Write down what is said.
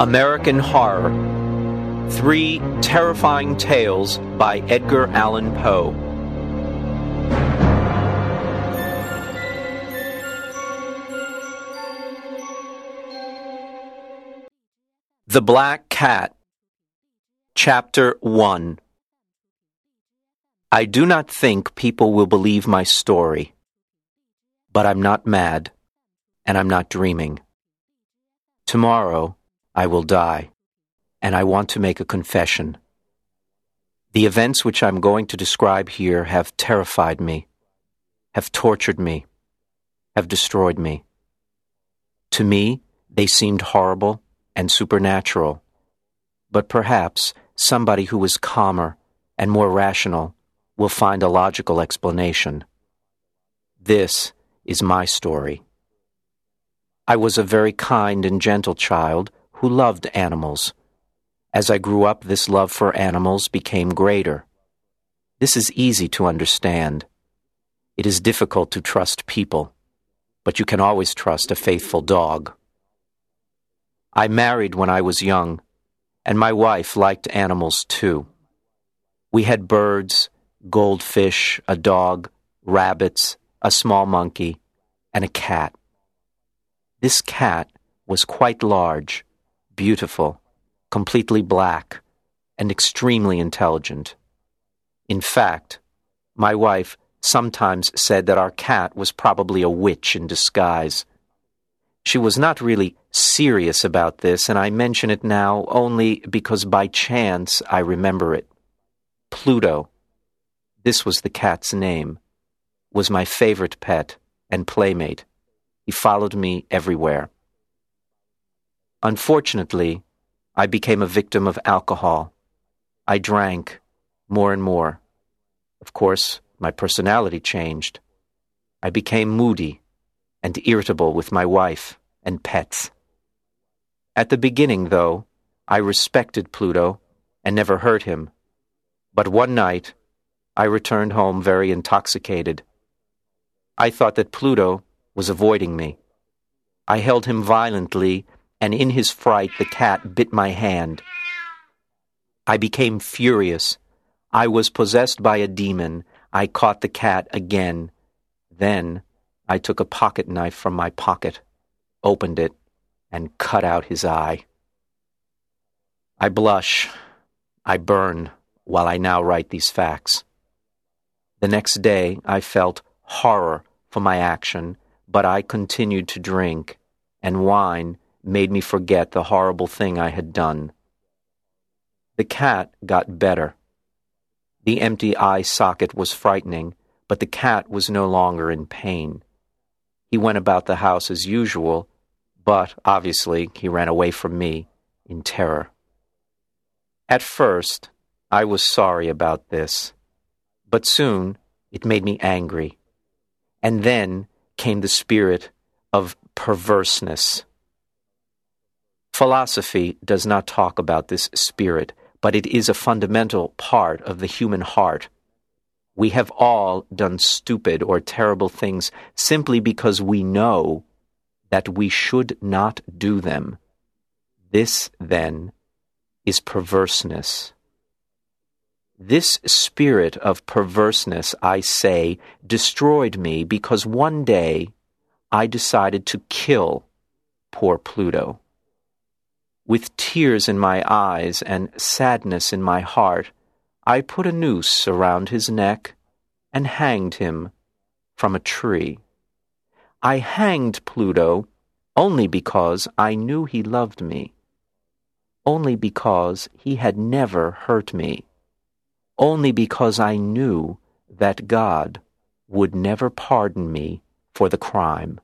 American Horror Three Terrifying Tales by Edgar Allan Poe. The Black Cat Chapter 1 I do not think people will believe my story, but I'm not mad, and I'm not dreaming. Tomorrow, I will die, and I want to make a confession. The events which I'm going to describe here have terrified me, have tortured me, have destroyed me. To me, they seemed horrible and supernatural, but perhaps somebody who is calmer and more rational will find a logical explanation. This is my story. I was a very kind and gentle child who loved animals. As I grew up, this love for animals became greater. This is easy to understand. It is difficult to trust people, but you can always trust a faithful dog. I married when I was young, and my wife liked animals too. We had birds, goldfish, a dog, rabbits, a small monkey, and a cat. This cat was quite large beautiful, completely black, and extremely intelligent. In fact, my wife sometimes said that our cat was probably a witch in disguise. She was not really serious about this, and I mention it now only because by chance I remember it. Pluto, this was the cat's name, was my favorite pet and playmate. He followed me everywhere. Unfortunately, I became a victim of alcohol. I drank more and more. Of course, my personality changed. I became moody and irritable with my wife and pets. At the beginning, though, I respected Pluto and never hurt him. But one night, I returned home very intoxicated. I thought that Pluto was avoiding me. I held him violently and in his fright the cat bit my hand. I became furious. I was possessed by a demon. I caught the cat again. Then I took a pocket knife from my pocket, opened it, and cut out his eye. I blush. I burn while I now write these facts. The next day I felt horror for my action, but I continued to drink, and wine made me forget the horrible thing I had done. The cat got better. The empty eye socket was frightening, but the cat was no longer in pain. He went about the house as usual, but obviously he ran away from me in terror. At first, I was sorry about this, but soon it made me angry. And then came the spirit of perverseness. Philosophy does not talk about this spirit, but it is a fundamental part of the human heart. We have all done stupid or terrible things simply because we know that we should not do them. This, then, is perverseness. This spirit of perverseness, I say, destroyed me because one day I decided to kill poor Pluto. With tears in my eyes and sadness in my heart, I put a noose around his neck and hanged him from a tree. I hanged Pluto only because I knew he loved me, only because he had never hurt me, only because I knew that God would never pardon me for the crime.